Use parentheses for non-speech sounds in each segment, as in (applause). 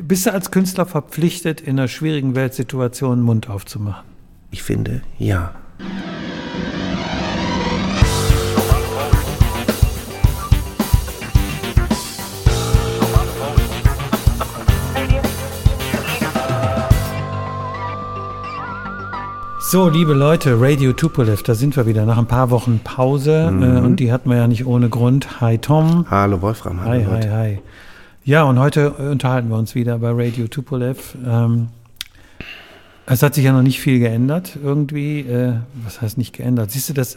Bist du als Künstler verpflichtet, in einer schwierigen Weltsituation einen Mund aufzumachen? Ich finde, ja. So, liebe Leute, Radio Tupolev, da sind wir wieder nach ein paar Wochen Pause Mhm. äh, und die hatten wir ja nicht ohne Grund. Hi Tom. Hallo Wolfram, hallo Hi, hi, Leute. hi. Ja, und heute äh, unterhalten wir uns wieder bei Radio Tupolev. Ähm, es hat sich ja noch nicht viel geändert irgendwie. Äh, was heißt nicht geändert? Siehst du das?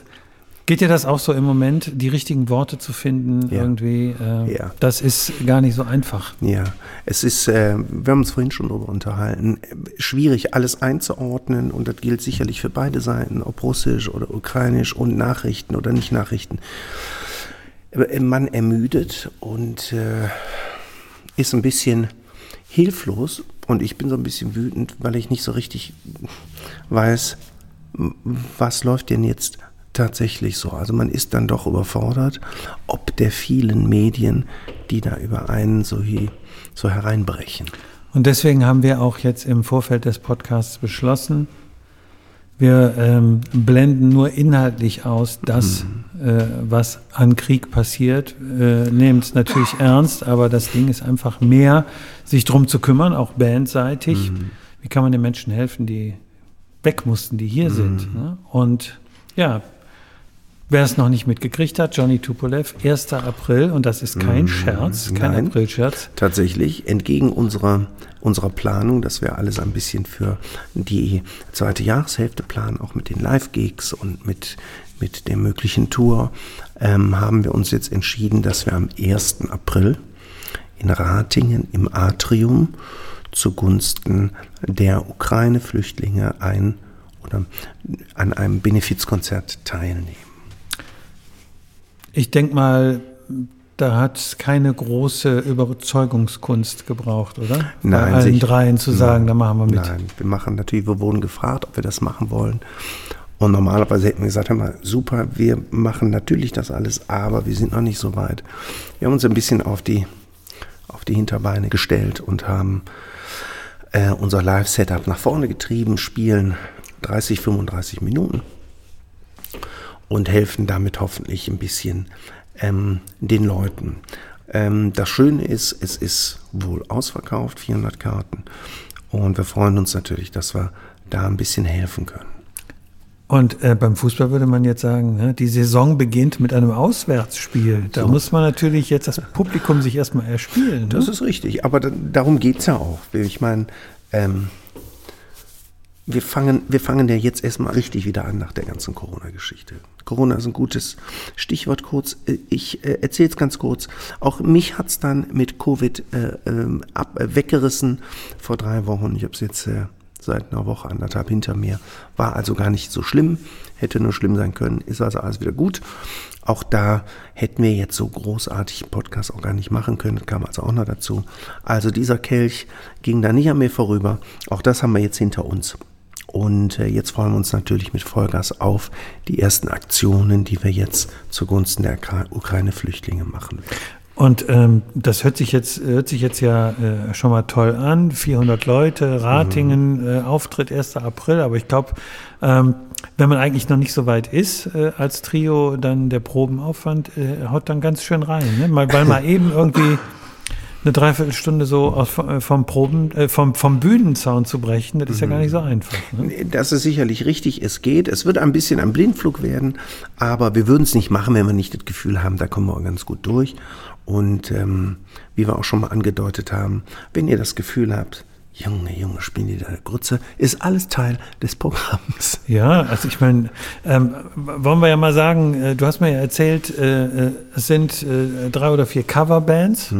Geht dir das auch so im Moment, die richtigen Worte zu finden Ja. irgendwie? Äh, Ja. Das ist gar nicht so einfach. Ja, es ist, äh, wir haben uns vorhin schon darüber unterhalten, schwierig alles einzuordnen und das gilt sicherlich für beide Seiten, ob russisch oder ukrainisch und Nachrichten oder nicht Nachrichten. Äh, Man ermüdet und äh, ist ein bisschen hilflos und ich bin so ein bisschen wütend, weil ich nicht so richtig weiß, was läuft denn jetzt tatsächlich so. Also man ist dann doch überfordert, ob der vielen Medien, die da über einen so, hi- so hereinbrechen. Und deswegen haben wir auch jetzt im Vorfeld des Podcasts beschlossen, wir ähm, blenden nur inhaltlich aus das, äh, was an Krieg passiert, äh, nehmen es natürlich ernst, aber das Ding ist einfach mehr, sich drum zu kümmern, auch bandseitig. Wie kann man den Menschen helfen, die weg mussten, die hier sind? Ne? Und ja, wer es noch nicht mitgekriegt hat, Johnny Tupolev, 1. April, und das ist kein Scherz, kein Nein. Aprilscherz. Tatsächlich, entgegen unserer, unserer Planung, dass wir alles ein bisschen für die zweite Jahreshälfte planen, auch mit den Live-Gigs und mit, mit der möglichen Tour, ähm, haben wir uns jetzt entschieden, dass wir am 1. April in Ratingen im Atrium zugunsten der Ukraine-Flüchtlinge ein oder an einem Benefizkonzert teilnehmen. Ich denke mal, da hat es keine große Überzeugungskunst gebraucht, oder? Nein, Bei allen sicher. dreien zu sagen, da machen wir mit. Nein, wir machen natürlich, wir wurden gefragt, ob wir das machen wollen. Und normalerweise hätten wir gesagt, hör mal, super, wir machen natürlich das alles, aber wir sind noch nicht so weit. Wir haben uns ein bisschen auf die, auf die Hinterbeine gestellt und haben äh, unser Live-Setup nach vorne getrieben, spielen 30, 35 Minuten und helfen damit hoffentlich ein bisschen ähm, den Leuten. Ähm, das Schöne ist, es ist wohl ausverkauft, 400 Karten. Und wir freuen uns natürlich, dass wir da ein bisschen helfen können. Und äh, beim Fußball würde man jetzt sagen, ne, die Saison beginnt mit einem Auswärtsspiel. Da So. muss man natürlich jetzt das Publikum sich erstmal erspielen. Das Ne? ist richtig, aber da, darum geht es ja auch. Ich meine, ähm, wir, fangen, wir fangen ja jetzt erstmal richtig wieder an nach der ganzen Corona-Geschichte. Corona ist ein gutes Stichwort kurz. Äh, Ich äh, erzähle es ganz kurz. Auch mich hat es dann mit Covid äh, ähm, ab, äh, weggerissen vor drei Wochen. Ich habe es jetzt äh, seit einer Woche, anderthalb hinter mir. War also gar nicht so schlimm. Hätte nur schlimm sein können. Ist also alles wieder gut. Auch da hätten wir jetzt so großartig Podcast auch gar nicht machen können. Kam also auch noch dazu. Also dieser Kelch ging da nicht an mir vorüber. Auch das haben wir jetzt hinter uns. Und äh, jetzt freuen wir uns natürlich mit Vollgas auf die ersten Aktionen, die wir jetzt zugunsten der Ukra- Ukraine-Flüchtlinge machen. Und ähm, das hört sich jetzt hört sich jetzt ja äh, schon mal toll an. 400 Leute, Ratingen, äh, Auftritt 1. April. Aber ich glaube, ähm, wenn man eigentlich noch nicht so weit ist äh, als Trio, dann der Probenaufwand äh, haut dann ganz schön rein. Ne? Mal, weil mal (laughs) eben irgendwie eine Dreiviertelstunde so aus, äh, vom Proben, äh, vom, vom Bühnenzaun zu brechen, das ist ja gar nicht so einfach. Ne? Das ist sicherlich richtig, es geht. Es wird ein bisschen ein Blindflug werden, aber wir würden es nicht machen, wenn wir nicht das Gefühl haben, da kommen wir auch ganz gut durch. Und ähm, wie wir auch schon mal angedeutet haben, wenn ihr das Gefühl habt, Junge, Junge, spielen die da eine Grütze, ist alles Teil des Programms. Ja, also ich meine, ähm, wollen wir ja mal sagen, äh, du hast mir ja erzählt, äh, äh, es sind äh, drei oder vier Coverbands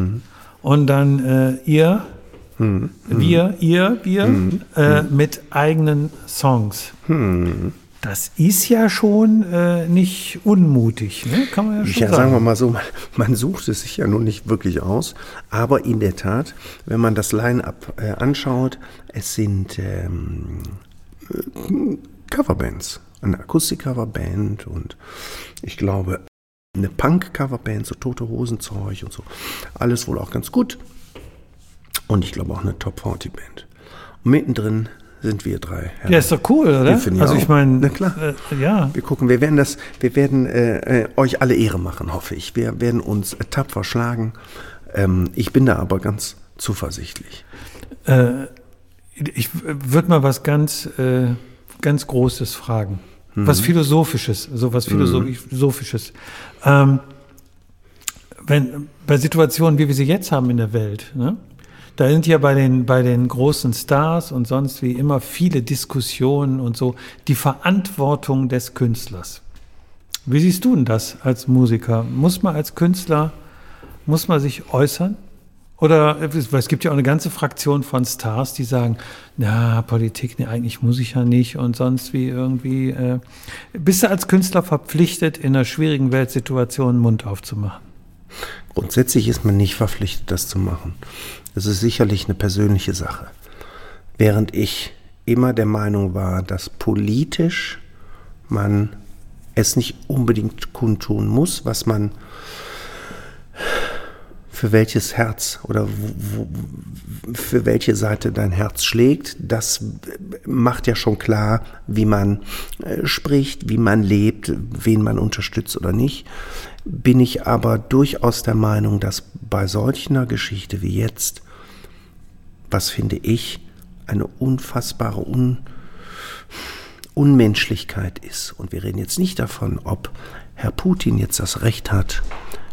und dann äh, ihr, wir, ihr, wir äh, mit eigenen Songs. Das ist ja schon äh, nicht unmutig, ne? kann man ja schon Ja, sagen. sagen wir mal so, man, (laughs) man sucht es sich ja nun nicht wirklich aus, aber in der Tat, wenn man das Line-up äh, anschaut, es sind ähm, äh, Coverbands, eine Akustik-Coverband und ich glaube eine Punk-Coverband, so Tote Hosenzeug und so, alles wohl auch ganz gut. Und ich glaube auch eine Top 40 Band. Und mittendrin sind wir drei. Ja, ist doch cool, oder? Ich also ich meine, Na klar. Äh, ja. Wir gucken, wir werden das, wir werden äh, äh, euch alle Ehre machen, hoffe ich. Wir werden uns äh, tapfer schlagen. Ähm, ich bin da aber ganz zuversichtlich. Äh, ich würde mal was ganz, äh, ganz Großes fragen. Mhm. Was Philosophisches, so was Philosophisches. Ähm, wenn, bei Situationen, wie wir sie jetzt haben in der Welt, ne? da sind ja bei den, bei den großen Stars und sonst wie immer viele Diskussionen und so, die Verantwortung des Künstlers. Wie siehst du denn das als Musiker? Muss man als Künstler, muss man sich äußern? Oder es gibt ja auch eine ganze Fraktion von Stars, die sagen, na, Politik, nee, eigentlich muss ich ja nicht und sonst wie irgendwie. Äh, bist du als Künstler verpflichtet, in einer schwierigen Weltsituation einen Mund aufzumachen? Grundsätzlich ist man nicht verpflichtet, das zu machen. Das ist sicherlich eine persönliche Sache. Während ich immer der Meinung war, dass politisch man es nicht unbedingt kundtun muss, was man für welches Herz oder wo, wo, für welche Seite dein Herz schlägt, das macht ja schon klar, wie man äh, spricht, wie man lebt, wen man unterstützt oder nicht. Bin ich aber durchaus der Meinung, dass bei solcher Geschichte wie jetzt, was finde ich, eine unfassbare Un Unmenschlichkeit ist. Und wir reden jetzt nicht davon, ob Herr Putin jetzt das Recht hat,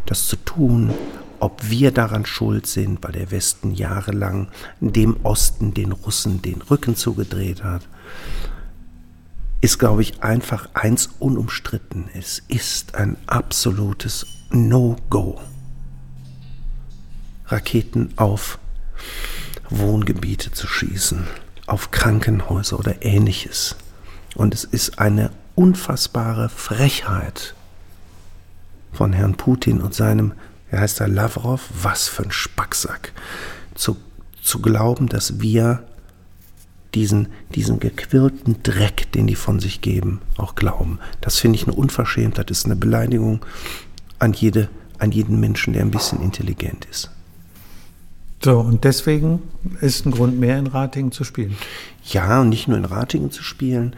das zu tun, ob wir daran schuld sind, weil der Westen jahrelang dem Osten, den Russen, den Rücken zugedreht hat, ist, glaube ich, einfach eins unumstritten. Es ist ein absolutes No-Go. Raketen auf Wohngebiete zu schießen, auf Krankenhäuser oder ähnliches. Und es ist eine unfassbare Frechheit von Herrn Putin und seinem wie heißt er, Lavrov, was für ein Spacksack, zu, zu glauben, dass wir diesen, diesen gequirlten Dreck, den die von sich geben, auch glauben. Das finde ich eine Unverschämtheit, das ist eine Beleidigung an, jede, an jeden Menschen, der ein bisschen intelligent ist. So, und deswegen ist ein Grund mehr in Ratingen zu spielen. Ja, und nicht nur in Ratingen zu spielen,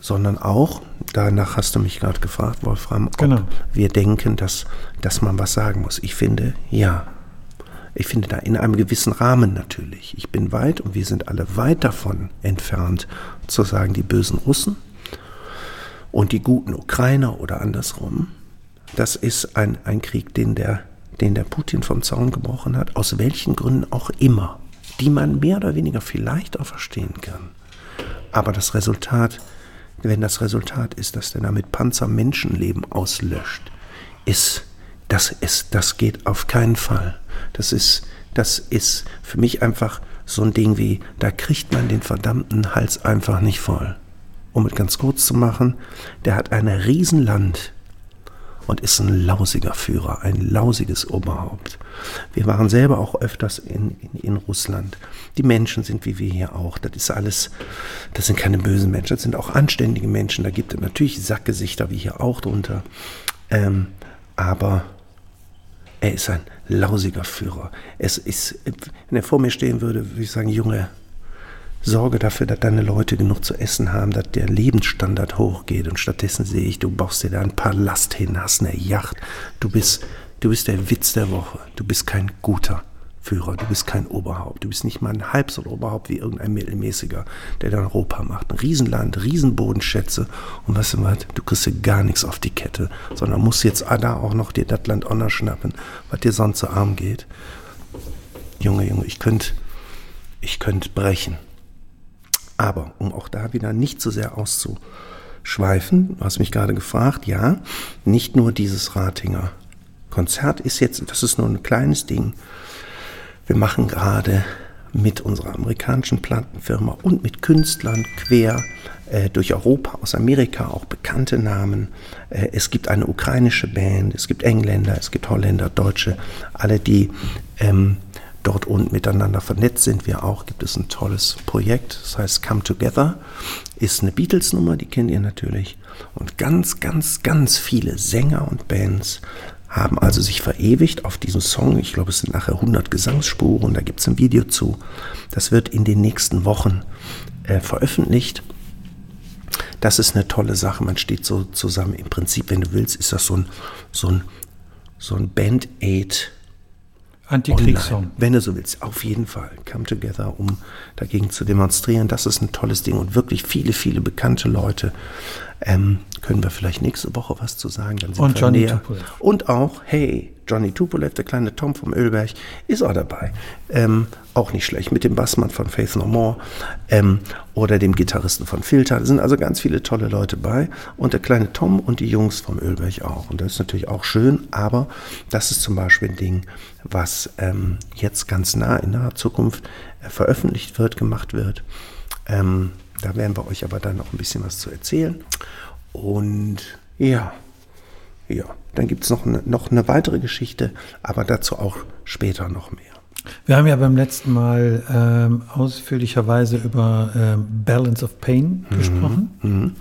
sondern auch, danach hast du mich gerade gefragt, Wolfram, ob Genau. wir denken, dass, dass man was sagen muss. Ich finde, ja. Ich finde da in einem gewissen Rahmen natürlich. Ich bin weit und wir sind alle weit davon entfernt, zu sagen, die bösen Russen und die guten Ukrainer oder andersrum. Das ist ein, ein Krieg, den der, den der Putin vom Zaun gebrochen hat, aus welchen Gründen auch immer, die man mehr oder weniger vielleicht auch verstehen kann. Aber das Resultat, wenn das Resultat ist, dass der damit Panzer Menschenleben auslöscht, ist, das ist, das geht auf keinen Fall. Das ist, das ist für mich einfach so ein Ding wie, da kriegt man den verdammten Hals einfach nicht voll. Um es ganz kurz zu machen, der hat ein Riesenland und ist ein lausiger Führer, ein lausiges Oberhaupt. Wir waren selber auch öfters in, in, in, Russland. Die Menschen sind wie wir hier auch. Das ist alles, das sind keine bösen Menschen, das sind auch anständige Menschen. Da gibt es natürlich Sackgesichter wie hier auch drunter. Ähm, aber er ist ein lausiger Führer. Es ist, wenn er vor mir stehen würde, würde ich sagen, Junge, sorge dafür, dass deine Leute genug zu essen haben, dass der Lebensstandard hochgeht. Und stattdessen sehe ich, du baust dir da ein Palast hin, hast eine Yacht. Du bist, du bist der Witz der Woche. Du bist kein guter Führer. Du bist kein Oberhaupt. Du bist nicht mal ein halb so Oberhaupt wie irgendein Mittelmäßiger, der dann Europa macht. Ein Riesenland, Riesenbodenschätze. Und weißt du was? Du kriegst dir gar nichts auf die Kette, sondern musst jetzt da auch noch dir das Land Honor schnappen, was dir sonst so arm geht. Junge, Junge, ich könnte ich könnt brechen. Aber um auch da wieder nicht zu sehr auszuschweifen, du hast mich gerade gefragt, ja, nicht nur dieses Ratinger Konzert ist jetzt, das ist nur ein kleines Ding. Wir machen gerade mit unserer amerikanischen Plattenfirma und mit Künstlern quer äh, durch Europa, aus Amerika, auch bekannte Namen. Äh, es gibt eine ukrainische Band, es gibt Engländer, es gibt Holländer, Deutsche, alle, die ähm, dort unten miteinander vernetzt sind wir auch, gibt es ein tolles Projekt, das heißt Come Together, ist eine Beatles-Nummer, die kennt ihr natürlich. Und ganz, ganz, ganz viele Sänger und Bands haben also sich verewigt auf diesen Song. Ich glaube, es sind nachher 100 Gesangsspuren, da gibt es ein Video zu. Das wird in den nächsten Wochen äh, veröffentlicht. Das ist eine tolle Sache. Man steht so zusammen. Im Prinzip, wenn du willst, ist das so ein, so ein, so ein Band-Aid Antikriegssong. Wenn du so willst, auf jeden Fall. Come together, um dagegen zu demonstrieren. Das ist ein tolles Ding und wirklich viele, viele bekannte Leute. Ähm, können wir vielleicht nächste Woche was zu sagen? und Johnny Tupolev. Und auch, hey, Johnny Tupolev, der kleine Tom vom Ölberg, ist auch dabei. Ähm, auch nicht schlecht. Mit dem Bassmann von Faith No More ähm, oder dem Gitarristen von Filter. Da sind also ganz viele tolle Leute bei. Und der kleine Tom und die Jungs vom Ölberg auch. Und das ist natürlich auch schön, aber das ist zum Beispiel ein Ding, was ähm, jetzt ganz nah in naher Zukunft äh, veröffentlicht wird, gemacht wird. Ähm, da werden wir euch aber dann noch ein bisschen was zu erzählen. Und ja, ja, dann gibt es noch, eine, noch eine weitere Geschichte, aber dazu auch später noch mehr. Wir haben ja beim letzten Mal ähm, ausführlicherweise über ähm, Balance of Pain mhm. gesprochen, mhm.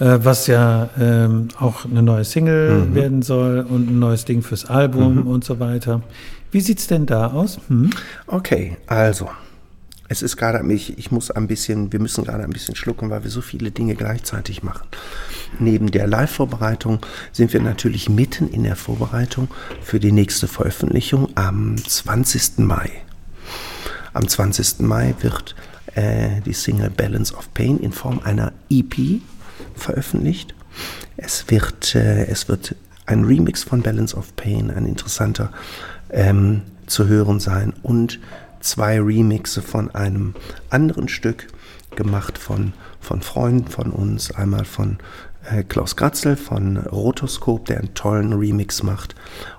Äh, was ja ähm, auch eine neue Single mhm. werden soll und ein neues Ding fürs Album mhm. und so weiter. Wie sieht es denn da aus? Hm? Okay, also es ist gerade, ich, ich muss ein bisschen, wir müssen gerade ein bisschen schlucken, weil wir so viele Dinge gleichzeitig machen. Neben der Live-Vorbereitung sind wir natürlich mitten in der Vorbereitung für die nächste Veröffentlichung am 20. Mai. Am 20. Mai wird äh, die Single Balance of Pain in Form einer EP veröffentlicht. Es wird, äh, es wird ein Remix von Balance of Pain, ein interessanter, ähm, zu hören sein und zwei Remixe von einem anderen Stück, gemacht von, von Freunden von uns. Einmal von äh, Klaus Gratzel von Rotoskop, der einen tollen Remix macht.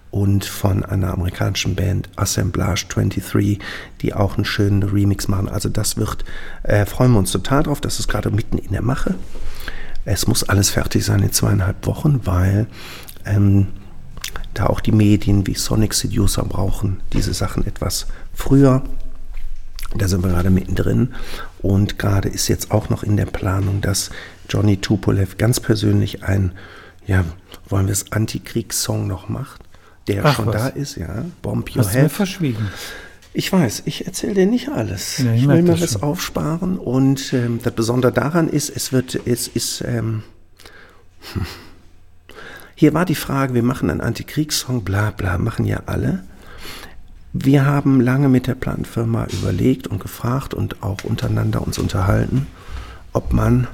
Und von einer amerikanischen Band Assemblage 23, die auch einen schönen Remix machen. Also das wird, äh, freuen wir uns total drauf. Das ist gerade mitten in der Mache. Es muss alles fertig sein in zweieinhalb Wochen, weil ähm, da auch die Medien wie Sonic Seducer brauchen diese Sachen etwas früher. Da sind wir gerade mittendrin. Und gerade ist jetzt auch noch in der Planung, dass Johnny Tupolev ganz persönlich ein, ja, wollen wir es, Antikriegssong noch macht, der Ach, schon was? da ist, ja. Bomb Your Hast Head. Du mir verschwiegen. Ich weiß, ich erzähle dir nicht alles. Ja, ich, ich will mir das schon. aufsparen. Und ähm, das Besondere daran ist, es wird, es ist, ähm, hm. (laughs) hier war die Frage, wir machen einen Antikriegssong, bla bla, machen ja alle. Wir haben lange mit der Plattenfirma überlegt und gefragt und auch untereinander uns unterhalten, ob man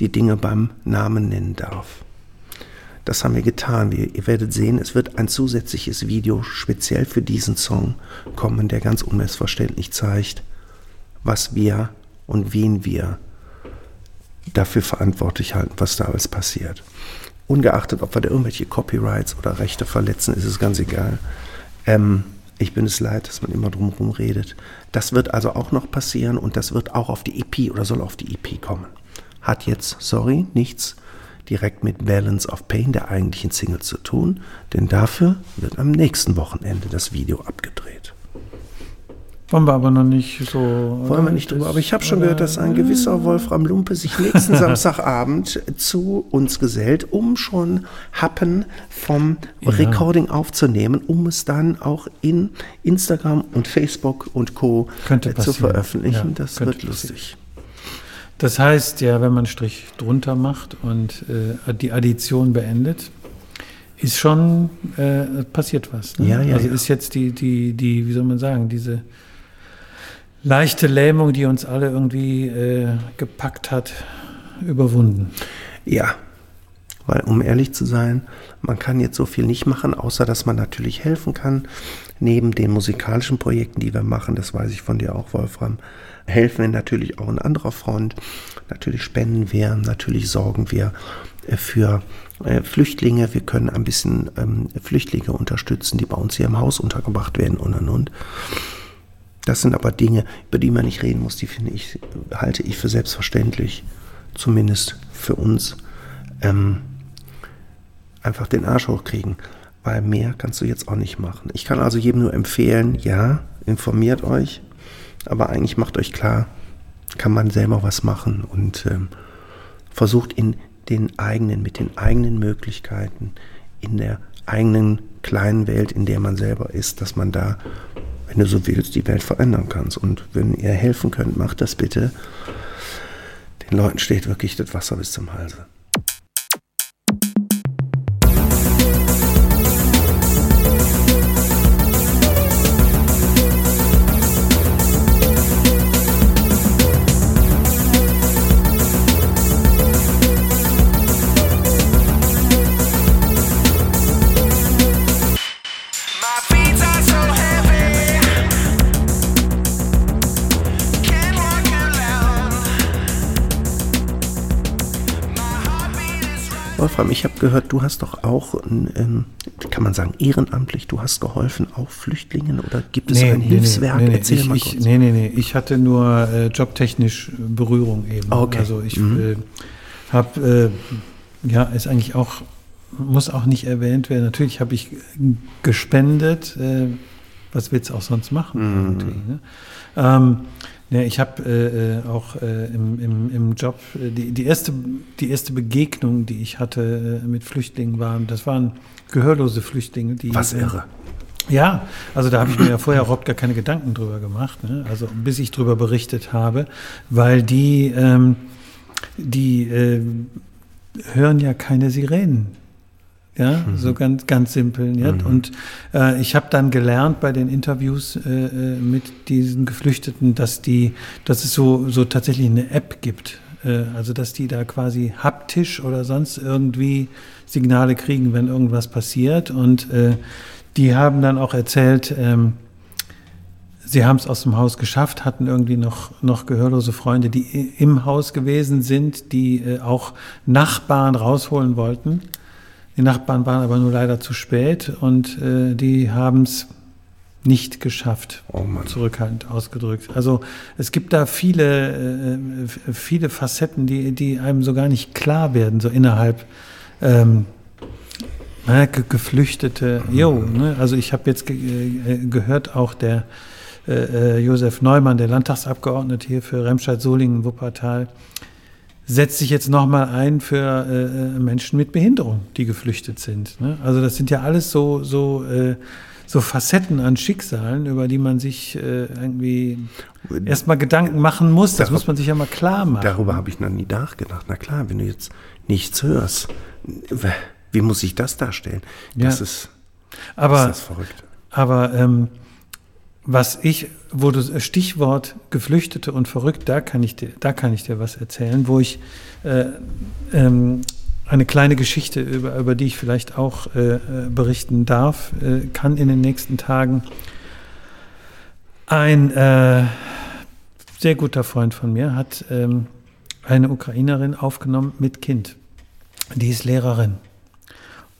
die Dinge beim Namen nennen darf. Das haben wir getan. Ihr werdet sehen, es wird ein zusätzliches Video speziell für diesen Song kommen, der ganz unmissverständlich zeigt, was wir und wen wir dafür verantwortlich halten, was da alles passiert. Ungeachtet, ob wir da irgendwelche Copyrights oder Rechte verletzen, ist es ganz egal. Ähm, ich bin es leid, dass man immer drumherum redet. Das wird also auch noch passieren und das wird auch auf die EP oder soll auf die EP kommen. Hat jetzt, sorry, nichts direkt mit Balance of Pain, der eigentlichen Single, zu tun, denn dafür wird am nächsten Wochenende das Video abgedreht. Wollen wir aber noch nicht so. Wollen wir nicht drüber. Aber ich habe schon gehört, dass ein gewisser Wolfram Lumpe sich nächsten (laughs) Samstagabend zu uns gesellt, um schon Happen vom ja. Recording aufzunehmen, um es dann auch in Instagram und Facebook und Co. Könnte zu veröffentlichen. Ja, das wird lustig. Das heißt ja, wenn man einen Strich drunter macht und äh, die Addition beendet, ist schon äh, passiert was. Ne? Ja, ja, also ist jetzt die, die, die, wie soll man sagen, diese leichte Lähmung, die uns alle irgendwie äh, gepackt hat, überwunden. Ja, weil um ehrlich zu sein, man kann jetzt so viel nicht machen, außer dass man natürlich helfen kann. Neben den musikalischen Projekten, die wir machen, das weiß ich von dir auch, Wolfram, helfen wir natürlich auch in anderer Front. Natürlich spenden wir, natürlich sorgen wir äh, für äh, Flüchtlinge. Wir können ein bisschen ähm, Flüchtlinge unterstützen, die bei uns hier im Haus untergebracht werden und und und. Das sind aber Dinge, über die man nicht reden muss, die finde ich, halte ich für selbstverständlich, zumindest für uns, ähm, einfach den Arsch hochkriegen, weil mehr kannst du jetzt auch nicht machen. Ich kann also jedem nur empfehlen, ja, informiert euch, aber eigentlich macht euch klar, kann man selber was machen und ähm, versucht in den eigenen, mit den eigenen Möglichkeiten in der eigenen kleinen Welt, in der man selber ist, dass man da, wenn du so willst, die Welt verändern kannst. Und wenn ihr helfen könnt, macht das bitte. Den Leuten steht wirklich das Wasser bis zum Halse. Wolfram, ich habe gehört, du hast doch auch, ähm, kann man sagen, ehrenamtlich, du hast geholfen, auch Flüchtlingen oder gibt es ein Hilfswerk? Nee, nee, Erzähl ich, mal ich, kurz. nee, nee, nee. Ich hatte nur äh, jobtechnisch Berührung eben. Okay. Also ich äh, habe, äh, ja, ist eigentlich auch, muss auch nicht erwähnt werden. Natürlich habe ich gespendet. Äh, was willst du auch sonst machen? irgendwie, Ne? Ähm, ja, ich habe äh, äh, auch äh, im, im, im Job, äh, die, die, erste, die erste Begegnung, die ich hatte äh, mit Flüchtlingen, waren, das waren gehörlose Flüchtlinge. Die, Was irre. ja, also da habe ich mir ja vorher überhaupt gar keine Gedanken drüber gemacht, ne? also bis ich drüber berichtet habe, weil die, ähm, die äh, hören ja keine Sirenen. Ja, so ganz, ganz simpel. Ja? Und äh, ich habe dann gelernt bei den Interviews äh, äh, mit diesen Geflüchteten, dass die, dass es so, so tatsächlich eine App gibt. Äh, also dass die da quasi haptisch oder sonst irgendwie Signale kriegen, wenn irgendwas passiert. Und äh, die haben dann auch erzählt, ähm, sie haben es aus dem Haus geschafft, hatten irgendwie noch, noch gehörlose Freunde, die im Haus gewesen sind, die äh, auch Nachbarn rausholen wollten. Die Nachbarn waren aber nur leider zu spät und äh, die haben es nicht geschafft, Oh zurückhaltend ausgedrückt. Also es gibt da viele, äh, f- viele Facetten, die, die einem so gar nicht klar werden, so innerhalb ähm, na, ge Geflüchtete. Jo, ne? also ich habe jetzt ge äh, gehört, auch der äh, äh, Josef Neumann, der Landtagsabgeordnete hier für Remscheid-Solingen, Wuppertal, setzt sich jetzt nochmal ein für äh, äh, Menschen mit Behinderung, die geflüchtet sind. Ne? Also das sind ja alles so, so, äh, so Facetten an Schicksalen, über die man sich äh, irgendwie erstmal Gedanken machen muss. Das Darüber- muss man sich ja mal klar machen. Darüber habe ich noch nie nachgedacht. Na klar, wenn du jetzt nichts hörst, wie muss ich das darstellen? Das Ja. ist, Aber das ist verrückt. Aber ähm, was ich, wo du Stichwort Geflüchtete und verrückt, da kann ich dir, da kann ich dir was erzählen, wo ich äh, ähm, eine kleine Geschichte über, über die ich vielleicht auch äh, äh, berichten darf, äh, kann in den nächsten Tagen. Ein äh, sehr guter Freund von mir hat ähm, eine Ukrainerin aufgenommen mit Kind. Die ist Lehrerin.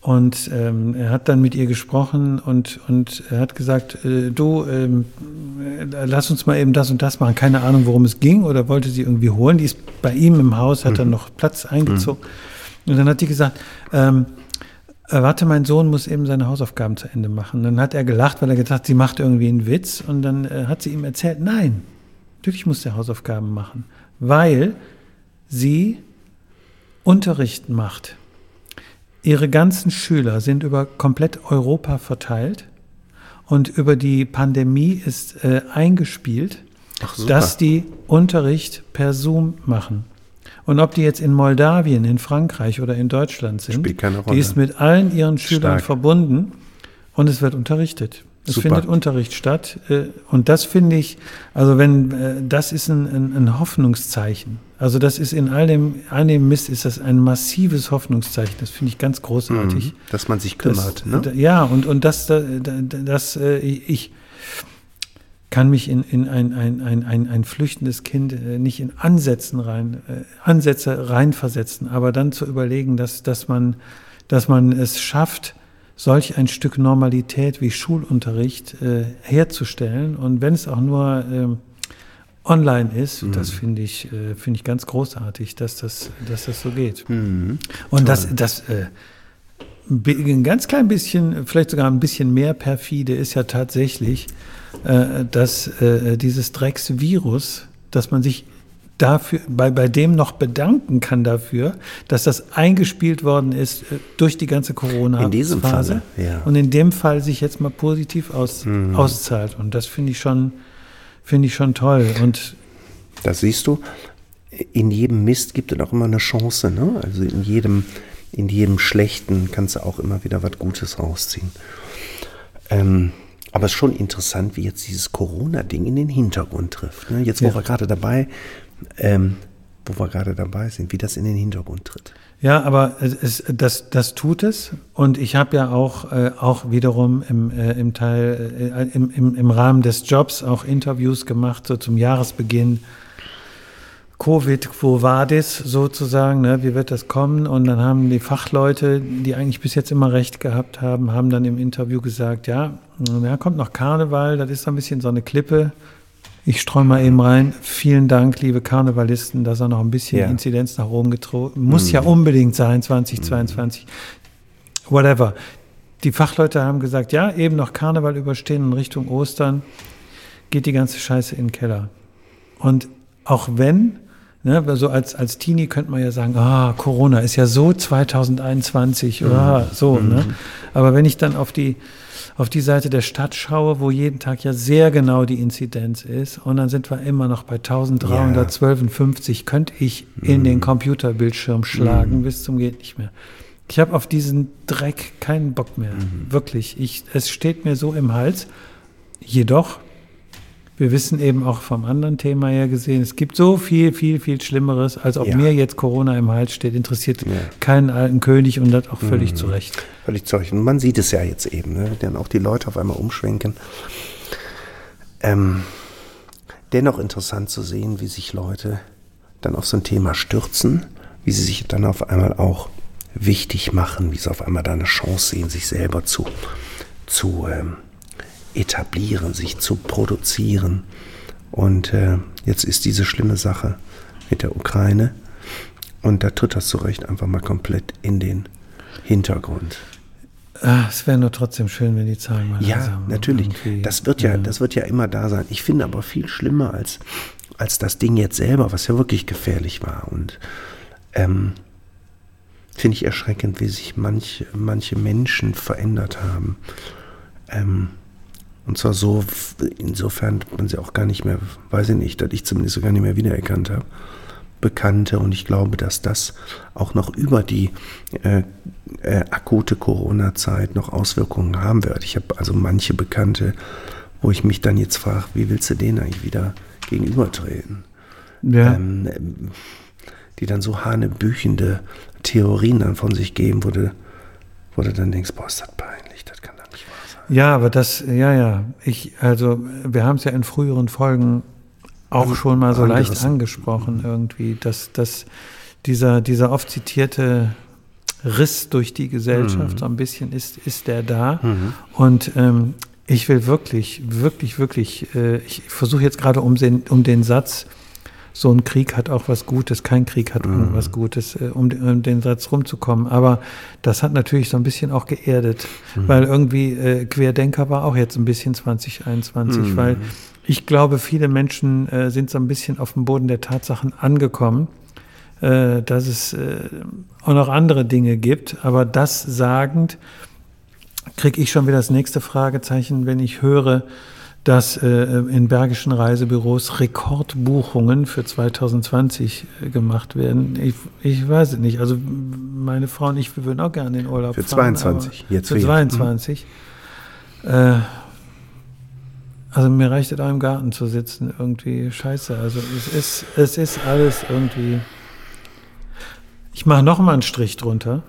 Und ähm, er hat dann mit ihr gesprochen und, und er hat gesagt, äh, du, ähm, äh, lass uns mal eben das und das machen. Keine Ahnung, worum es ging oder wollte sie irgendwie holen. Die ist bei ihm im Haus, hat dann noch Platz eingezogen. Und dann hat die gesagt, ähm, äh, warte, mein Sohn muss eben seine Hausaufgaben zu Ende machen. Dann hat er gelacht, weil er gedacht, sie macht irgendwie einen Witz. Und dann äh, hat sie ihm erzählt, nein, natürlich muss er Hausaufgaben machen, weil sie Unterricht macht. Ihre ganzen Schüler sind über komplett Europa verteilt und über die Pandemie ist äh, eingespielt, Ach, dass die Unterricht per Zoom machen. Und ob die jetzt in Moldawien, in Frankreich oder in Deutschland sind, Spielt keine Rolle. die ist mit allen ihren Schülern Stark. verbunden und es wird unterrichtet. Es Super. findet Unterricht statt. äh, Und das finde ich, also wenn, äh, das ist ein, ein, ein Hoffnungszeichen. Also das ist in all dem, all dem Mist ist das ein massives Hoffnungszeichen. Das finde ich ganz großartig. Mhm. Dass man sich Das, kümmert. ne? da- Ja, und, und das, da- da- das, äh, ich kann mich in, in ein, ein, ein, ein, ein flüchtendes Kind äh, nicht in Ansätzen rein, äh, Ansätze reinversetzen, aber dann zu überlegen, dass, dass, man, dass man es schafft, solch ein Stück Normalität wie Schulunterricht äh, herzustellen. Und wenn es auch nur ähm, online ist, das finde ich, äh, finde ich ganz großartig, dass das, dass das so geht. Mhm. Und das, das äh, ein ganz klein bisschen, vielleicht sogar ein bisschen mehr perfide ist ja tatsächlich, äh, dass äh, dieses Drecksvirus, dass man sich dafür, bei, bei dem noch bedanken kann dafür, dass das eingespielt worden ist äh, durch die ganze Corona-Phase. Ja. Und in dem Fall sich jetzt mal positiv aus, auszahlt. Und das finde ich schon, finde ich schon toll. Und Das siehst du, in jedem Mist gibt es auch immer eine Chance. Ne? Also in jedem, in jedem Schlechten kannst du auch immer wieder was Gutes rausziehen. Ähm, aber es ist schon interessant, wie jetzt dieses Corona-Ding in den Hintergrund trifft. Ne? Jetzt, wo Ja. wir gerade dabei, ähm, wo wir gerade dabei sind, wie das in den Hintergrund tritt. Ja, aber es, das, das tut es. Und ich habe ja auch, äh, auch wiederum im, äh, im Teil, äh, im, im, im Rahmen des Jobs auch Interviews gemacht, so zum Jahresbeginn. Covid, war das sozusagen? Ne? Wie wird das kommen? Und dann haben die Fachleute, die eigentlich bis jetzt immer recht gehabt haben, haben dann im Interview gesagt, ja, ja, kommt noch Karneval, das ist so ein bisschen so eine Klippe. Ich streue mal eben rein. Vielen Dank, liebe Karnevalisten, dass er noch ein bisschen Ja. Inzidenz nach oben getroffen. Muss ja unbedingt sein, 2022. Whatever. Die Fachleute haben gesagt, ja, eben noch Karneval überstehen und Richtung Ostern geht die ganze Scheiße in den Keller. Und auch wenn, ne, so als, als Teenie könnte man ja sagen, ah, Corona ist ja so 2021 oder so, ne? Aber wenn ich dann auf die, auf die Seite der Stadt schaue, wo jeden Tag ja sehr genau die Inzidenz ist, und dann sind wir immer noch bei 1352, könnte ich in den Computerbildschirm schlagen bis zum geht nicht mehr. Ich habe auf diesen Dreck keinen Bock mehr. Wirklich. Ich, es steht mir so im Hals. Jedoch, wir wissen eben auch vom anderen Thema her gesehen, es gibt so viel, viel, viel Schlimmeres, als ob Ja. mir jetzt Corona im Hals steht, interessiert Ja. keinen alten König und das auch völlig zu Recht. Völlig zu Recht. Und man sieht es ja jetzt eben, ne? dann auch die Leute auf einmal umschwenken. Ähm, dennoch interessant zu sehen, wie sich Leute dann auf so ein Thema stürzen, wie sie sich dann auf einmal auch wichtig machen, wie sie auf einmal da eine Chance sehen, sich selber zu, zu ähm, etablieren, sich zu produzieren. Und äh, jetzt ist diese schlimme Sache mit der Ukraine. Und da tritt das zu Recht einfach mal komplett in den Hintergrund. Ah, es wäre nur trotzdem schön, wenn die Zahlen mal Ja, natürlich. Das wird ja, das wird ja immer da sein. Ich finde aber viel schlimmer als, als das Ding jetzt selber, was ja wirklich gefährlich war. Und ähm, finde ich erschreckend, wie sich manch, manche Menschen verändert haben. Ähm, und zwar so, insofern man sie auch gar nicht mehr, weiß ich nicht, dass ich zumindest so gar nicht mehr wiedererkannt habe. Bekannte und ich glaube, dass das auch noch über die äh, äh, akute Corona-Zeit noch Auswirkungen haben wird. Ich habe also manche Bekannte, wo ich mich dann jetzt frage, wie willst du denen eigentlich wieder gegenübertreten? Ja. Ähm, die dann so hanebüchende Theorien dann von sich geben, wo du, wo du dann denkst, boah, ist das peinlich, das kann doch nicht wahr sein. Ja, aber das, ja, ja. Ich, also, wir haben es ja in früheren Folgen auch schon mal so leicht angerissen. angesprochen, irgendwie, dass, dass dieser, dieser oft zitierte Riss durch die Gesellschaft, so ein bisschen ist, ist der da. Und ähm, ich will wirklich, wirklich, wirklich, äh, ich versuche jetzt gerade um den, um den Satz, so ein Krieg hat auch was Gutes, kein Krieg hat irgendwas Gutes, äh, um, den- um den Satz rumzukommen. Aber das hat natürlich so ein bisschen auch geerdet, weil irgendwie äh, Querdenker war auch jetzt ein bisschen 2021, weil ich glaube, viele Menschen äh, sind so ein bisschen auf dem Boden der Tatsachen angekommen, äh, dass es äh, auch noch andere Dinge gibt. Aber das sagend kriege ich schon wieder das nächste Fragezeichen, wenn ich höre, dass äh, in bergischen Reisebüros Rekordbuchungen für 2020 äh, gemacht werden. Ich, ich weiß es nicht. Also meine Frau und ich, wir würden auch gerne in den Urlaub Für fahren. 22, aber jetzt Für wieder. 22. Äh, also mir reicht es auch im Garten zu sitzen, irgendwie scheiße. Also es ist, es ist alles irgendwie. Ich mache noch mal einen Strich drunter.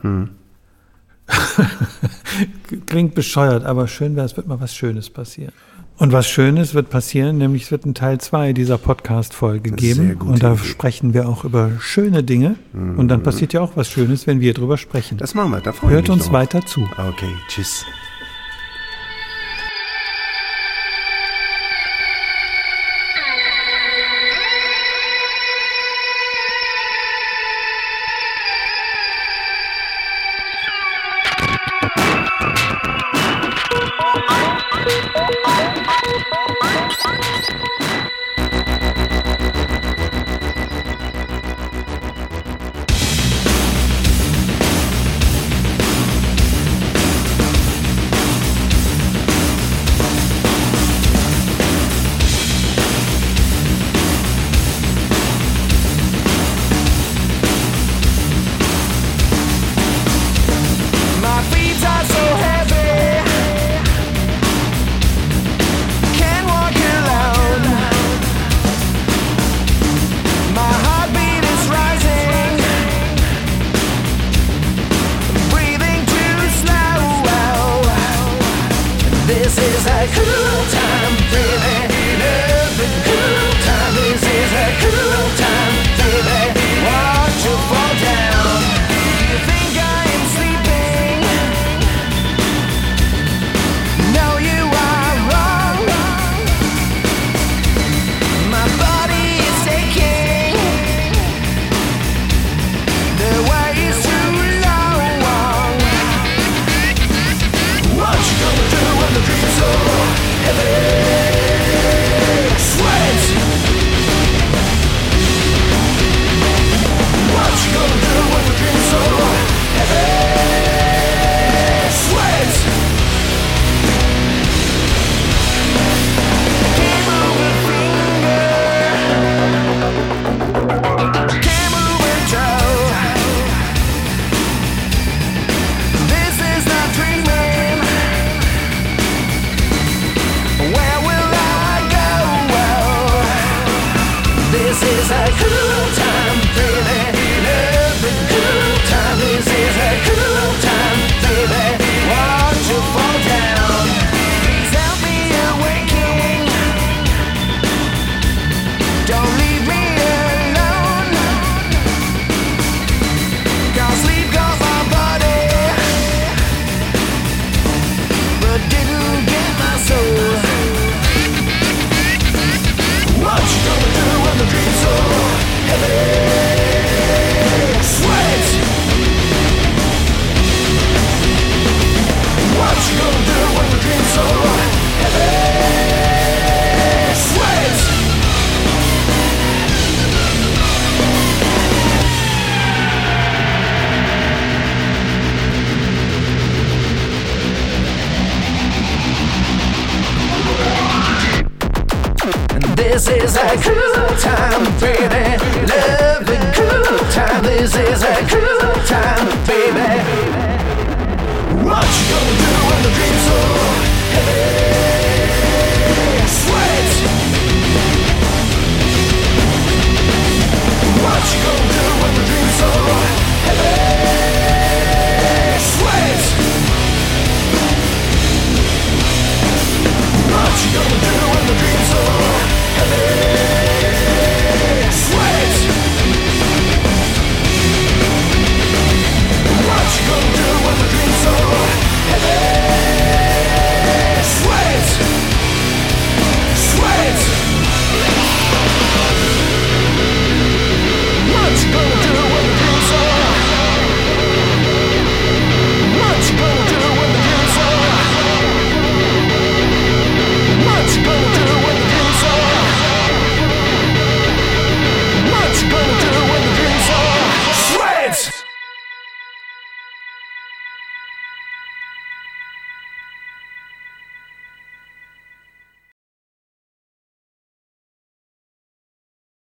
(laughs) Klingt bescheuert, aber schön wäre, es wird mal was Schönes passieren. Und was Schönes wird passieren, nämlich es wird einen Teil 2 dieser Podcast-Folge geben. Und da Idee. sprechen wir auch über schöne Dinge. Und dann passiert ja auch was Schönes, wenn wir drüber sprechen. Das machen wir, da freue ich Hört mich uns drauf. weiter zu. Okay, tschüss.